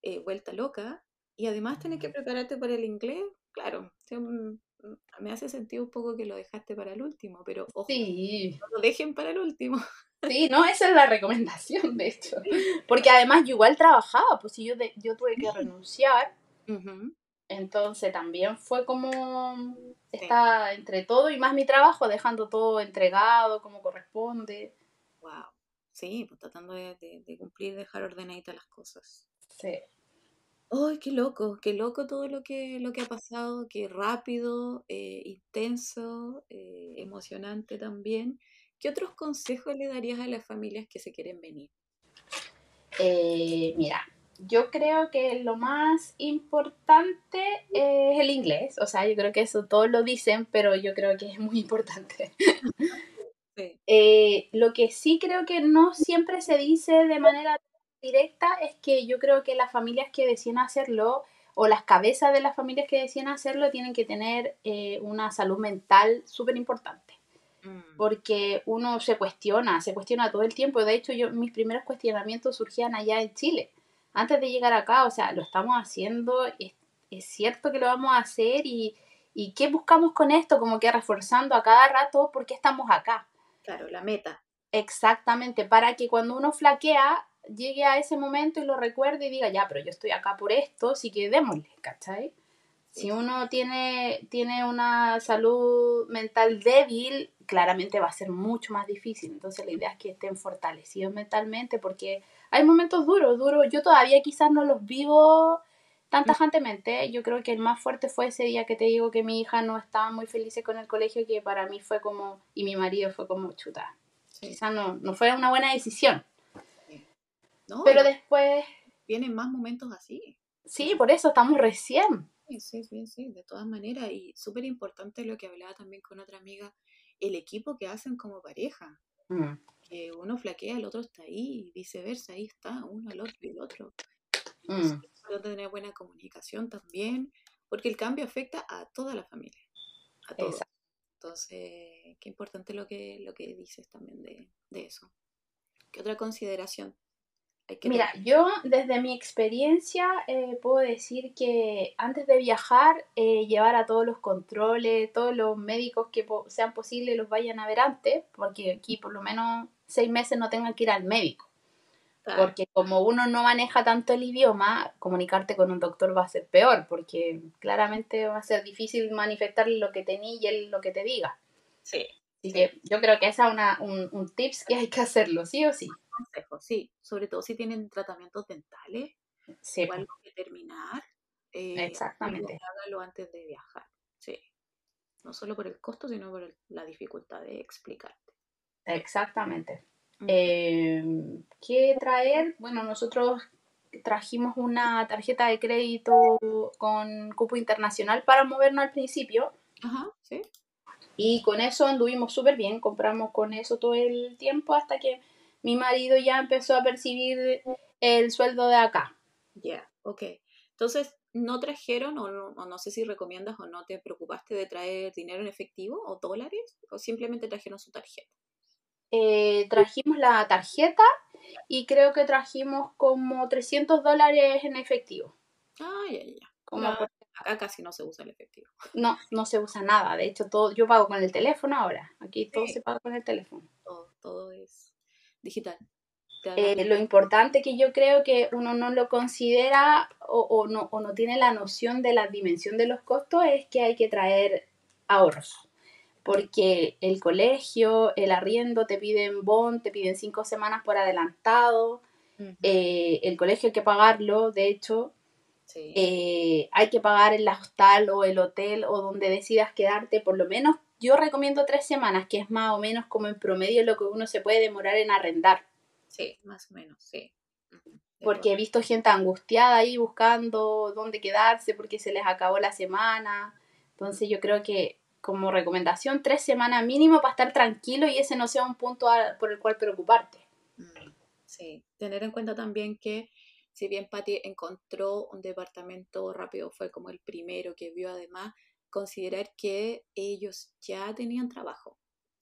eh, vuelta loca y además tener que prepararte para el inglés, claro, me hace sentido un poco que lo dejaste para el último, pero ojo, no lo dejen para el último.
Sí, no, esa es la recomendación, de hecho. <laughs> Porque además yo igual trabajaba, pues si yo, yo tuve que <laughs> renunciar, entonces también fue como, está entre todo y más mi trabajo, dejando todo entregado como corresponde.
Wow. Sí, pues tratando de, cumplir, dejar ordenaditas las cosas.
Sí.
¡Ay, qué loco! Qué loco todo lo que, lo que ha pasado, qué rápido, eh, intenso, eh, emocionante también. ¿Qué otros consejos le darías a las familias que se quieren venir?
Eh, mira, yo creo que lo más importante es el inglés. O sea, yo creo que eso todos lo dicen, pero yo creo que es muy importante. <laughs> Eh, lo que sí creo que no siempre se dice de manera directa es que yo creo que las familias que deciden hacerlo o las cabezas de las familias que deciden hacerlo tienen que tener eh, una salud mental súper importante. Mm. Porque uno se cuestiona, se cuestiona todo el tiempo. De hecho, yo mis primeros cuestionamientos surgían allá en Chile. Antes de llegar acá, o sea, lo estamos haciendo, es, es cierto que lo vamos a hacer y, y qué buscamos con esto, como que reforzando a cada rato por qué estamos acá.
Claro, la meta.
Exactamente, para que cuando uno flaquea, llegue a ese momento y lo recuerde y diga, ya, pero yo estoy acá por esto, así que démosle, ¿cachai? Si uno tiene, tiene una salud mental débil, claramente va a ser mucho más difícil. Entonces la idea es que estén fortalecidos mentalmente porque hay momentos duros, duros. Yo todavía quizás no los vivo tan tajantemente. Yo creo que el más fuerte fue ese día que te digo que mi hija no estaba muy feliz con el colegio, que para mí fue como, y mi marido fue como chuta. Quizás no, no fue una buena decisión. Pero después...
Vienen más momentos así.
Sí, por eso estamos recién.
Sí, sí, sí, de todas maneras. Y súper importante lo que hablaba también con otra amiga, el equipo que hacen como pareja. Mm. Que uno flaquea, el otro está ahí, y viceversa, ahí está, uno al otro y el otro. Mm tener buena comunicación también, porque el cambio afecta a toda la familia, a todos. Entonces, qué importante lo que, lo que dices también de, de eso. ¿Qué otra consideración
hay que Mira, yo desde mi experiencia eh, puedo decir que antes de viajar, eh, llevar a todos los controles, todos los médicos que sean posibles los vayan a ver antes, porque aquí por lo menos seis meses no tengan que ir al médico. Porque como uno no maneja tanto el idioma, comunicarte con un doctor va a ser peor, porque claramente va a ser difícil manifestarle lo que te y él lo que te diga.
Sí.
Así que yo creo que ese es una, un, un tips que hay que hacerlo, sí o sí.
Consejo, sí. Sobre todo si tienen tratamientos dentales sí. o algo que terminar.
Eh, Exactamente.
Hágalo antes de viajar. Sí. No solo por el costo, sino por la dificultad de explicarte.
Exactamente. Eh, ¿Qué traer? Bueno, nosotros trajimos una tarjeta de crédito con cupo internacional para movernos al principio.
Ajá, sí.
Y con eso anduvimos súper bien, compramos con eso todo el tiempo hasta que mi marido ya empezó a percibir el sueldo de acá.
Ya, ok. Entonces, ¿no trajeron o no, o no, sé si recomiendas o no te preocupaste de traer dinero en efectivo o dólares o simplemente trajeron su tarjeta?
Eh, trajimos la tarjeta y creo que trajimos como 300 dólares en efectivo.
Ah, ya, ya. Acá casi no se usa el efectivo.
No, no se usa nada. De hecho, todo, yo pago con el teléfono ahora. Aquí todo se paga con el teléfono.
Todo, todo es digital.
Eh, lo importante que yo creo que uno no lo considera o, no, o no tiene la noción de la dimensión de los costos es que hay que traer ahorros. Porque el colegio, el arriendo, te piden bon, te piden cinco semanas por adelantado. Eh, el colegio hay que pagarlo, de hecho. Eh, hay que pagar el hostal o el hotel o donde decidas quedarte por lo menos yo recomiendo tres semanas, que es más o menos como en promedio lo que uno se puede demorar en arrendar.
Sí, más o menos, sí.
Porque he visto gente angustiada ahí buscando dónde quedarse porque se les acabó la semana. Entonces yo creo que como recomendación tres semanas mínimo para estar tranquilo y ese no sea un punto por el cual preocuparte.
Mm, sí, tener en cuenta también que si bien Patty encontró un departamento rápido, fue como el primero que vio además, considerar que ellos ya tenían trabajo,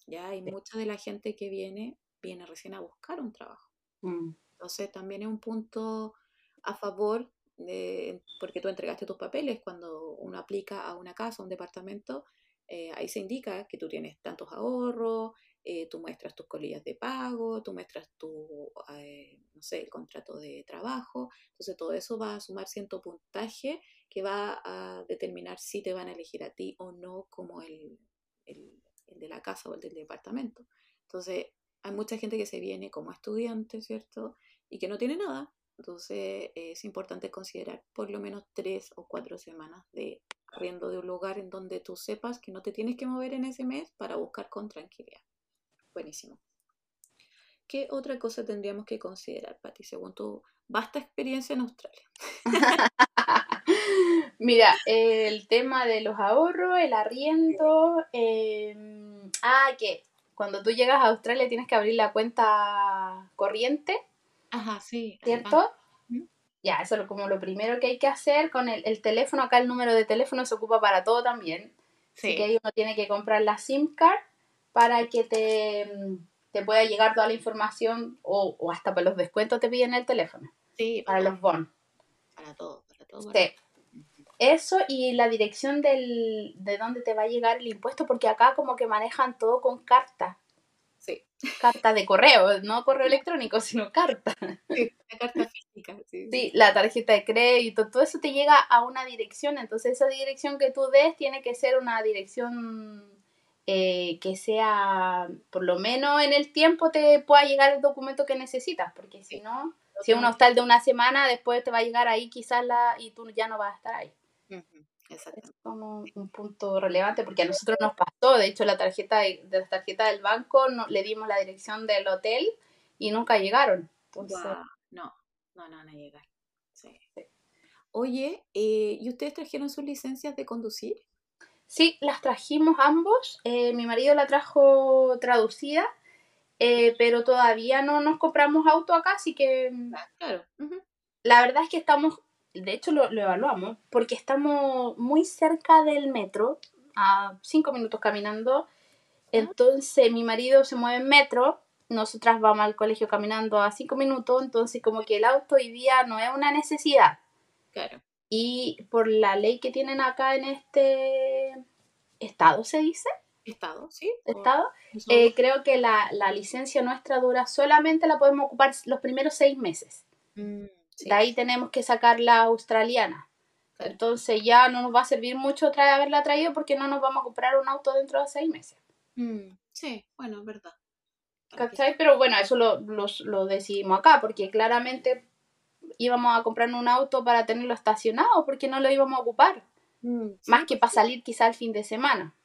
ya hay mucha de la gente que viene, viene recién a buscar un trabajo. Mm. Entonces también es un punto a favor de, porque tú entregaste tus papeles cuando uno aplica a una casa, a un departamento, eh, ahí se indica que tú tienes tantos ahorros, eh, tú muestras tus colillas de pago, tú muestras tu, eh, no sé, el contrato de trabajo, entonces todo eso va a sumar cierto puntaje que va a determinar si te van a elegir a ti o no como el, el, de la casa o el del departamento. Entonces, hay mucha gente que se viene como estudiante, ¿cierto? Y que no tiene nada. Entonces, es importante considerar por lo menos tres o cuatro semanas de arriendo de un lugar en donde tú sepas que no te tienes que mover en ese mes para buscar con tranquilidad. Buenísimo. ¿Qué otra cosa tendríamos que considerar, Pati, según tu vasta experiencia en Australia? <laughs>
Mira, el tema de los ahorros, el arriendo. Em, ah, que cuando tú llegas a Australia tienes que abrir la cuenta corriente.
Ajá, sí.
¿Cierto? Ya, eso es como lo primero que hay que hacer con el, teléfono. Acá el número de teléfono se ocupa para todo también. Sí. Así que ahí uno tiene que comprar la SIM card para que te, te pueda llegar toda la información o, o hasta para los descuentos te piden el teléfono.
Sí.
Para los bonos.
Para todo, para todo.
Sí. Eso y la dirección del, de dónde te va a llegar el impuesto, porque acá como que manejan todo con carta.
Sí.
Carta de correo, no correo electrónico, sino carta.
Sí, la carta física. Sí,
sí, la tarjeta de crédito, todo eso te llega a una dirección, entonces esa dirección que tú des tiene que ser una dirección eh, que sea, por lo menos en el tiempo te pueda llegar el documento que necesitas, porque si no, si es un hostal de una semana, después te va a llegar ahí quizás la, y tú ya no vas a estar ahí. Es como un punto relevante porque a nosotros nos pasó, de hecho la tarjeta de, la tarjeta del banco no, le dimos la dirección del hotel y nunca llegaron. Entonces,
No, no, no van a llegar. Oye, eh, ¿y ustedes trajeron sus licencias de conducir?
Sí, las trajimos ambos. Eh, mi marido la trajo traducida, eh, pero todavía no nos compramos auto acá, así que...
Ah, claro.
La verdad es que estamos de hecho lo, evaluamos, porque estamos muy cerca del metro, a cinco minutos caminando. Entonces mi marido se mueve en metro, nosotras vamos al colegio caminando a cinco minutos, entonces como que el auto hoy día no es una necesidad.
Claro.
Y por la ley que tienen acá en este estado, ¿se dice?
Estado, sí.
Estado. Eh, creo que la, licencia nuestra dura solamente la podemos ocupar los primeros seis meses. Mm. De ahí tenemos que sacar la australiana. Entonces ya no nos va a servir mucho traer, haberla traído porque no nos vamos a comprar un auto dentro de seis meses.
Mm, sí, bueno, es verdad.
¿Cachai? Pero bueno, eso lo, lo, decidimos acá porque claramente íbamos a comprar un auto para tenerlo estacionado porque no lo íbamos a ocupar. Mm, Más que para salir quizá el fin de semana.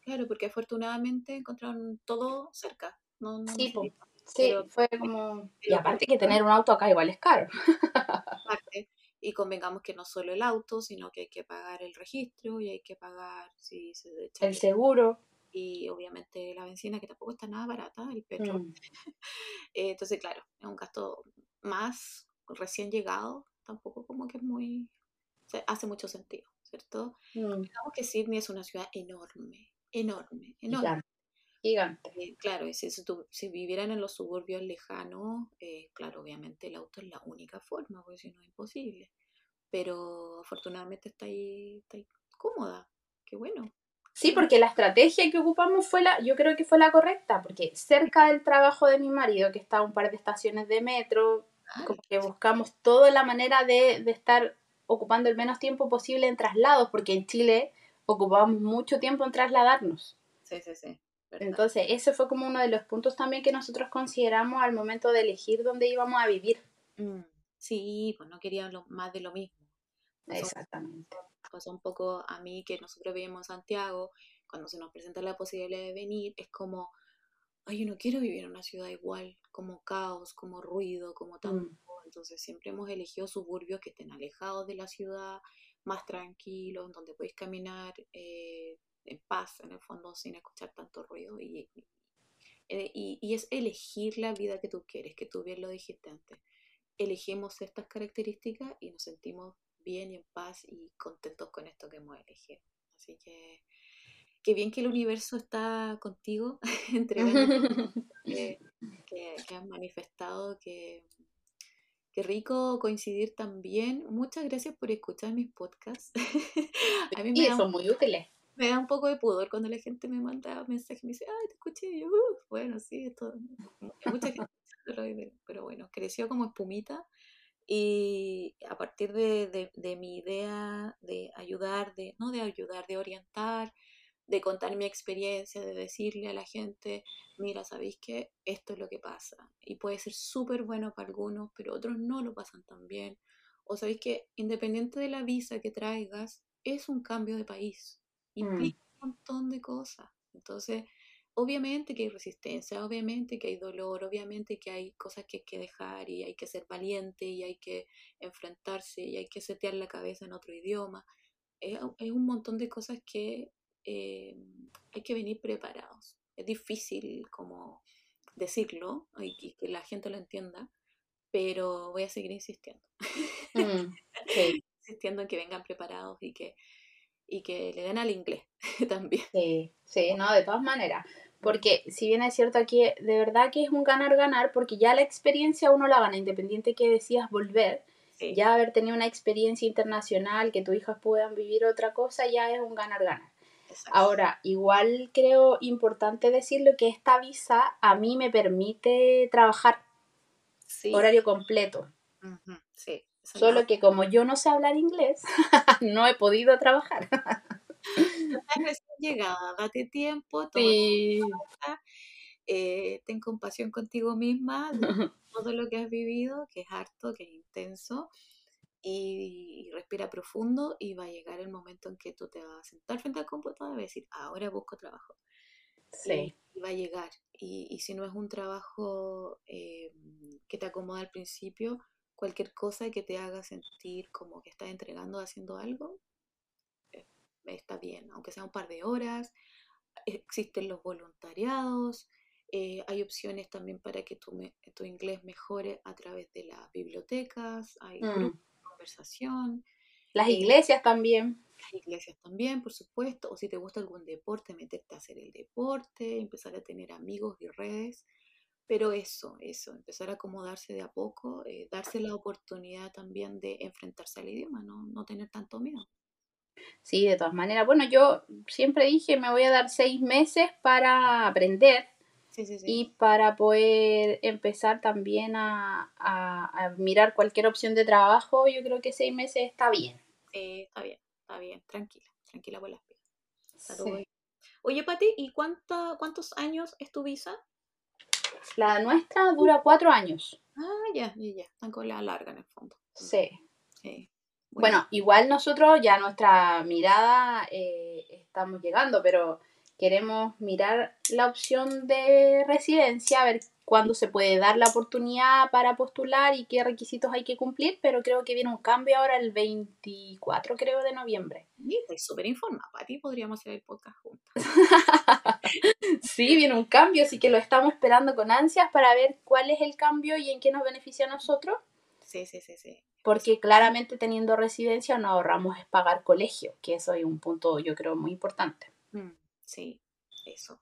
Claro, porque afortunadamente encontraron todo cerca. No, no
sí, Sí, fue como... Y aparte que tener un auto acá igual es caro. <laughs>
Y convengamos que no solo el auto, sino que hay que pagar el registro y hay que pagar si se
el seguro.
Y obviamente la benzina, que tampoco está nada barata, el petróleo. Mm. <laughs> Eh, entonces, claro, es un gasto más recién llegado, tampoco como que es muy... hace mucho sentido, ¿cierto? Mm. Digamos que Sydney es una ciudad enorme, enorme, enorme.
Gigante.
Eh, claro, y si, si, vivieran en los suburbios lejanos, eh, claro, obviamente el auto es la única forma, porque si no es imposible. Pero afortunadamente está ahí, está ahí cómoda. Qué bueno.
Sí, porque la estrategia que ocupamos fue la, yo creo que fue la correcta, porque cerca del trabajo de mi marido, que está a un par de estaciones de metro, como que buscamos toda la manera de, de estar ocupando el menos tiempo posible en traslados, porque en Chile ocupamos mucho tiempo en trasladarnos.
Sí, sí, sí.
Entonces, ese fue como uno de los puntos también que nosotros consideramos al momento de elegir dónde íbamos a vivir.
Mm, sí, pues no queríamos más de lo mismo.
Exactamente.
Pasó un poco a mí que nosotros vivimos en Santiago, cuando se nos presenta la posibilidad de venir, es como, ay, yo no quiero vivir en una ciudad igual, como caos, como ruido, como tanto. Mm. Entonces siempre hemos elegido suburbios que estén alejados de la ciudad, más tranquilos, donde podéis caminar eh, en paz, en el fondo, sin escuchar tanto ruido. Eh, y, y, es elegir la vida que tú quieres, que tú bien lo dijiste antes. Elegimos estas características y nos sentimos bien y en paz y contentos con esto que hemos elegido. Así que qué bien que el universo está contigo, <laughs> entregando que, <laughs> que, que has manifestado, que, Qué rico coincidir también. Muchas gracias por escuchar mis podcasts. <laughs>
a mí me y son muy útiles.
Me da un poco de pudor cuando la gente me manda mensajes y me dice, ay, te escuché. Y yo, bueno, sí, esto. Mucha gente <laughs> pero bueno, creció como espumita. Y a partir de, de, de mi idea de ayudar, de, no de ayudar, de orientar, de contar mi experiencia, de decirle a la gente, mira, sabéis que esto es lo que pasa. Y puede ser súper bueno para algunos, pero otros no lo pasan tan bien. O sabéis que independiente de la visa que traigas, es un cambio de país. Mm. Implica un montón de cosas. Entonces, obviamente que hay resistencia, obviamente que hay dolor, obviamente que hay cosas que hay que dejar y hay que ser valiente y hay que enfrentarse y hay que setear la cabeza en otro idioma. Es, es un montón de cosas que eh, hay que venir preparados. Es difícil como decirlo y que la gente lo entienda, pero voy a seguir insistiendo. Mm, <laughs> insistiendo en que vengan preparados y que, y que le den al inglés <laughs> también.
Sí, sí, no, de todas maneras. Porque si bien es cierto aquí, de verdad que es un ganar-ganar, porque ya la experiencia uno la gana, independiente que decías volver, ya haber tenido una experiencia internacional, que tus hijas puedan vivir otra cosa, ya es un ganar-ganar. Ahora, igual creo importante decirlo que esta visa a mí me permite trabajar horario completo.
sí,
Solo que como yo no sé hablar inglés, <laughs> no he podido trabajar.
recién llegada, date tiempo,
sí.
eh, ten compasión contigo misma, <laughs> todo lo que has vivido, que es harto, que es intenso, y, respira profundo y va a llegar el momento en que tú te vas a sentar frente al computador y vas a decir, ahora busco trabajo.
Sí.
Y, va a llegar. Y, si no es un trabajo eh, que te acomoda al principio, cualquier cosa que te haga sentir como que estás entregando, haciendo algo, eh, está bien, aunque sea un par de horas. Existen los voluntariados, eh, hay opciones también para que tu, tu, inglés mejore a través de las bibliotecas, hay mm. grupos conversación.
Las eh, iglesias también.
Las iglesias también, por supuesto. O si te gusta algún deporte, meterte a hacer el deporte, empezar a tener amigos y redes. Pero eso, eso, empezar a acomodarse de a poco, eh, darse la oportunidad también de enfrentarse al idioma, no, no tener tanto miedo.
Sí, de todas maneras. Bueno, yo siempre dije, me voy a dar seis meses para aprender y para poder empezar también a, mirar cualquier opción de trabajo, yo creo que seis meses está bien.
está bien, está bien, tranquila, tranquila por las piernas. Oye, Pati, ¿y cuántos años es tu visa?
La nuestra dura cuatro años.
Ah, ya, ya, ya, la larga en el fondo.
Sí. Bueno. igual nosotros ya nuestra mirada eh, estamos llegando, pero queremos mirar la opción de residencia, a ver cuándo se puede dar la oportunidad para postular y qué requisitos hay que cumplir, pero creo que viene un cambio ahora el 24, creo, de noviembre.
Estoy súper informada, Pati, podríamos hacer el podcast juntos. <laughs>
sí, viene un cambio, así que lo estamos esperando con ansias para ver cuál es el cambio y en qué nos beneficia a nosotros.
Sí, sí, sí, sí.
Porque claramente teniendo residencia no ahorramos es pagar colegio, que eso es un punto yo creo muy importante.
Mm. Sí, eso.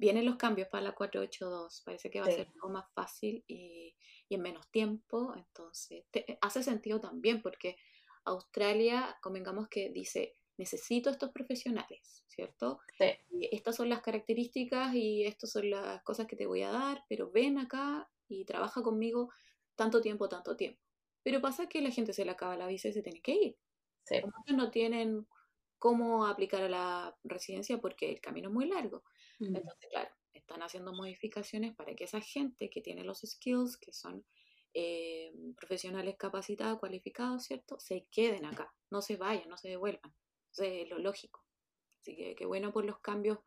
Vienen los cambios para la 482, parece que va a ser algo más fácil y, en menos tiempo, entonces hace sentido también porque Australia, convengamos que dice necesito estos profesionales, ¿cierto?
Sí.
Estas son las características y estas son las cosas que te voy a dar, pero ven acá y trabaja conmigo tanto tiempo, tanto tiempo. Pero pasa que la gente se le acaba la visa y se tiene que ir.
Sí.
Muchos no tienen cómo aplicar a la residencia porque el camino es muy largo.
Mm.
Entonces, claro, están haciendo modificaciones para que esa gente que tiene los skills, que son eh, profesionales capacitados, cualificados, ¿cierto? Se queden acá, no se vayan, no se devuelvan. Entonces, es lo lógico. Así que qué bueno por los cambios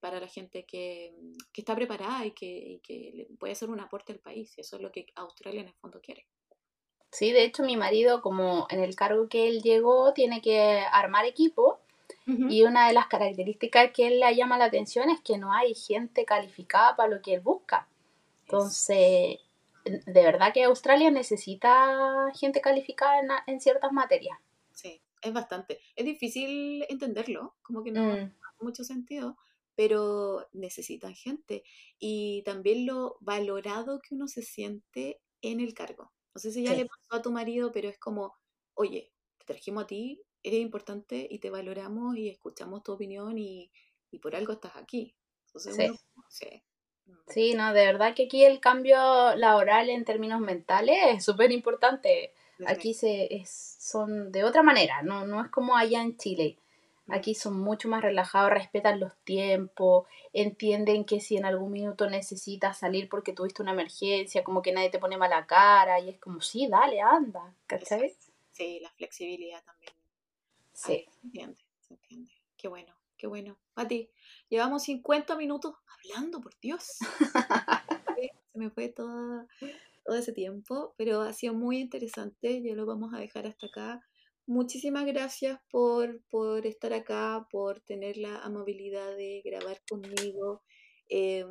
para la gente que, que está preparada y que, y que puede hacer un aporte al país. Eso es lo que Australia en el fondo quiere.
Sí, de hecho mi marido, como en el cargo que él llegó, tiene que armar equipo y una de las características que él le llama la atención es que no hay gente calificada para lo que él busca. Entonces, de verdad que Australia necesita gente calificada en, en ciertas materias.
Sí, es bastante. Es difícil entenderlo, como que no
Mm,
hace mucho sentido, pero necesitan gente. Y también lo valorado que uno se siente en el cargo. No sé si ya
Sí.
le pasó a tu marido, pero es como, oye, te trajimos a ti, eres importante y te valoramos y escuchamos tu opinión y, y por algo estás aquí. Entonces
Sí.
uno, sí. Mm,
Sí, no, de verdad que aquí el cambio laboral en términos mentales <laughs> es súper importante. Aquí se, es, son de otra manera, no, no es como allá en Chile.
Mm.
Aquí son mucho más relajados, respetan los tiempos, entienden que si en algún minuto necesitas salir porque tuviste una emergencia, como que nadie te pone mala cara y es como, sí, dale, anda, ¿cachai?
Sí, la flexibilidad también.
Sí.
Se entiende, se entiende. Qué bueno, qué bueno. Pati, llevamos 50 minutos hablando, por Dios. <laughs> Se me fue todo, todo ese tiempo, pero ha sido muy interesante. Ya lo vamos a dejar hasta acá. Muchísimas gracias por, por estar acá, por tener la amabilidad de grabar conmigo em,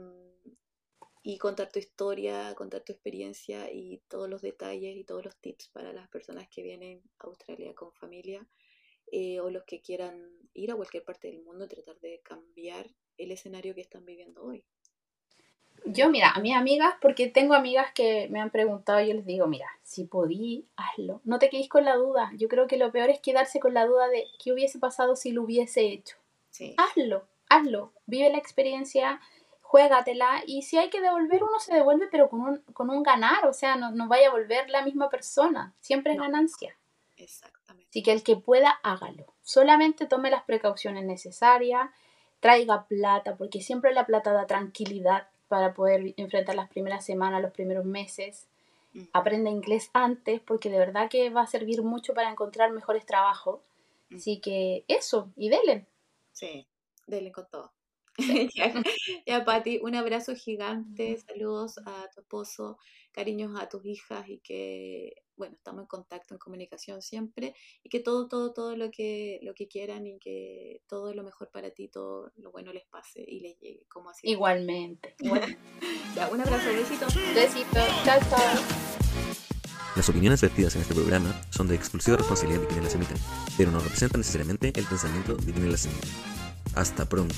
y contar tu historia, contar tu experiencia y todos los detalles y todos los tips para las personas que vienen a Australia con familia eh, o los que quieran ir a cualquier parte del mundo y tratar de cambiar el escenario que están viviendo hoy.
Yo, mira, a mis amigas, porque tengo amigas que me han preguntado, yo les digo, mira, si podí, hazlo. No te quedes con la duda. Yo creo que lo peor es quedarse con la duda de qué hubiese pasado si lo hubiese hecho.
Sí,
Hazlo, hazlo. Vive la experiencia, juégatela. Y si hay que devolver, uno se devuelve, pero con un, con un ganar. O sea, no, no vaya a volver la misma persona. Siempre es
No.
ganancia.
exactamente.
Así que el que pueda, hágalo. Solamente tome las precauciones necesarias, traiga plata, porque siempre la plata da tranquilidad para poder enfrentar las primeras semanas, los primeros meses. Aprenda inglés antes, porque de verdad que va a servir mucho para encontrar mejores trabajos. Así que eso, y delen.
Sí, denle con todo. <laughs> ya, ya, Pati, un abrazo gigante, saludos a tu esposo, cariños a tus hijas y que, bueno, estamos en contacto, en comunicación siempre y que todo, todo, todo lo que, lo que quieran y que todo lo mejor para ti, todo lo bueno les pase y les llegue, como así.
Igualmente. <laughs>
Ya, un abrazo, besito.
Besitos. Chao, chao.
Las opiniones vertidas en este programa son de exclusiva responsabilidad de quienes las emiten, pero no representan necesariamente el pensamiento de quienes las emiten. Hasta pronto.